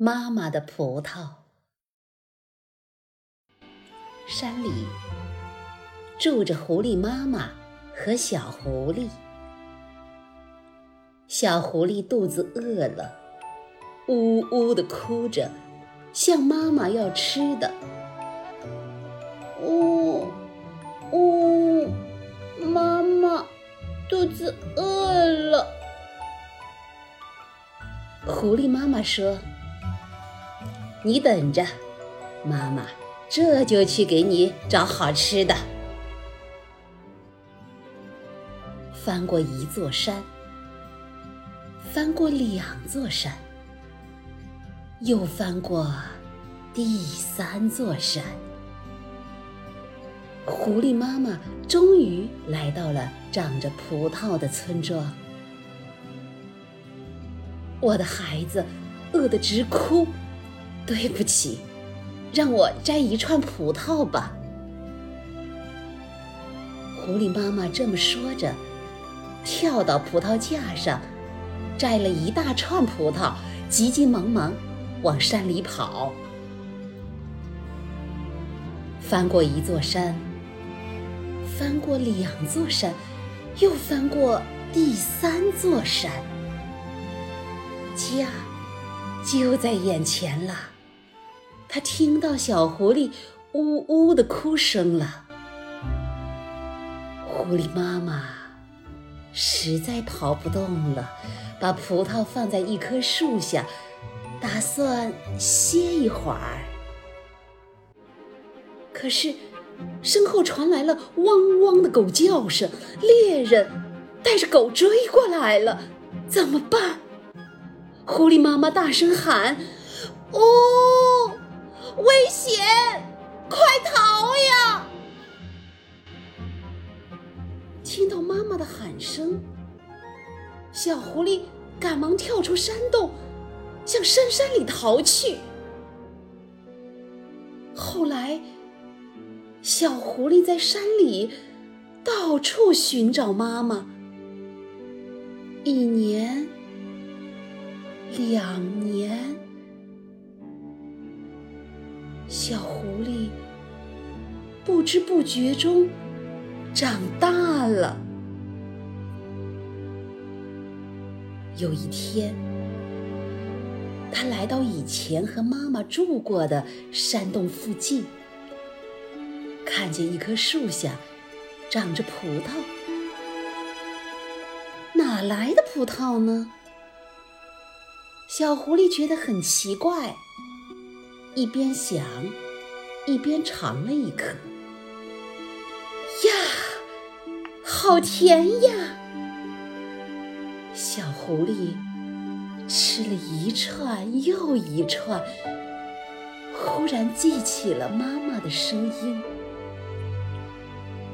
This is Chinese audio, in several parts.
妈妈的葡萄。山里住着狐狸妈妈和小狐狸。小狐狸肚子饿了，呜呜地哭着，向妈妈要吃的。呜呜，妈妈肚子饿了。狐狸妈妈说：“你等着，妈妈这就去给你找好吃的。”翻过一座山，翻过两座山，又翻过第三座山，狐狸妈妈终于来到了长着葡萄的村庄。我的孩子饿得直哭，对不起，让我摘一串葡萄吧。狐狸妈妈这么说着，跳到葡萄架上，摘了一大串葡萄，急急忙忙往山里跑。翻过一座山，翻过两座山，又翻过第三座山。家就在眼前了，他听到小狐狸呜呜的哭声了。狐狸妈妈实在跑不动了，把葡萄放在一棵树下，打算歇一会儿。可是，身后传来了汪汪的狗叫声，猎人带着狗追过来了，怎么办？狐狸妈妈大声喊：“哦，危险！快逃呀！”听到妈妈的喊声，小狐狸赶忙跳出山洞，向深山里逃去。后来，小狐狸在山里到处寻找妈妈，一年。两年，小狐狸不知不觉中长大了。有一天，他来到以前和妈妈住过的山洞附近，看见一棵树下长着葡萄，哪来的葡萄呢？小狐狸觉得很奇怪，一边想，一边尝了一颗。呀，好甜呀！小狐狸吃了一串又一串，忽然记起了妈妈的声音：“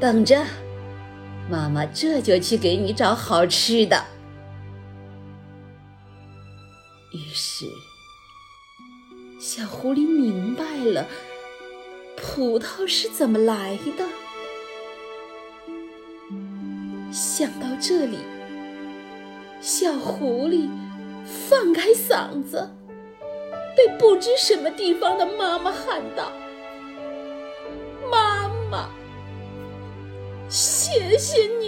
等着，妈妈这就去给你找好吃的。”于是，小狐狸明白了葡萄是怎么来的。想到这里，小狐狸放开嗓子，对不知什么地方的妈妈喊道：“妈妈，谢谢你。”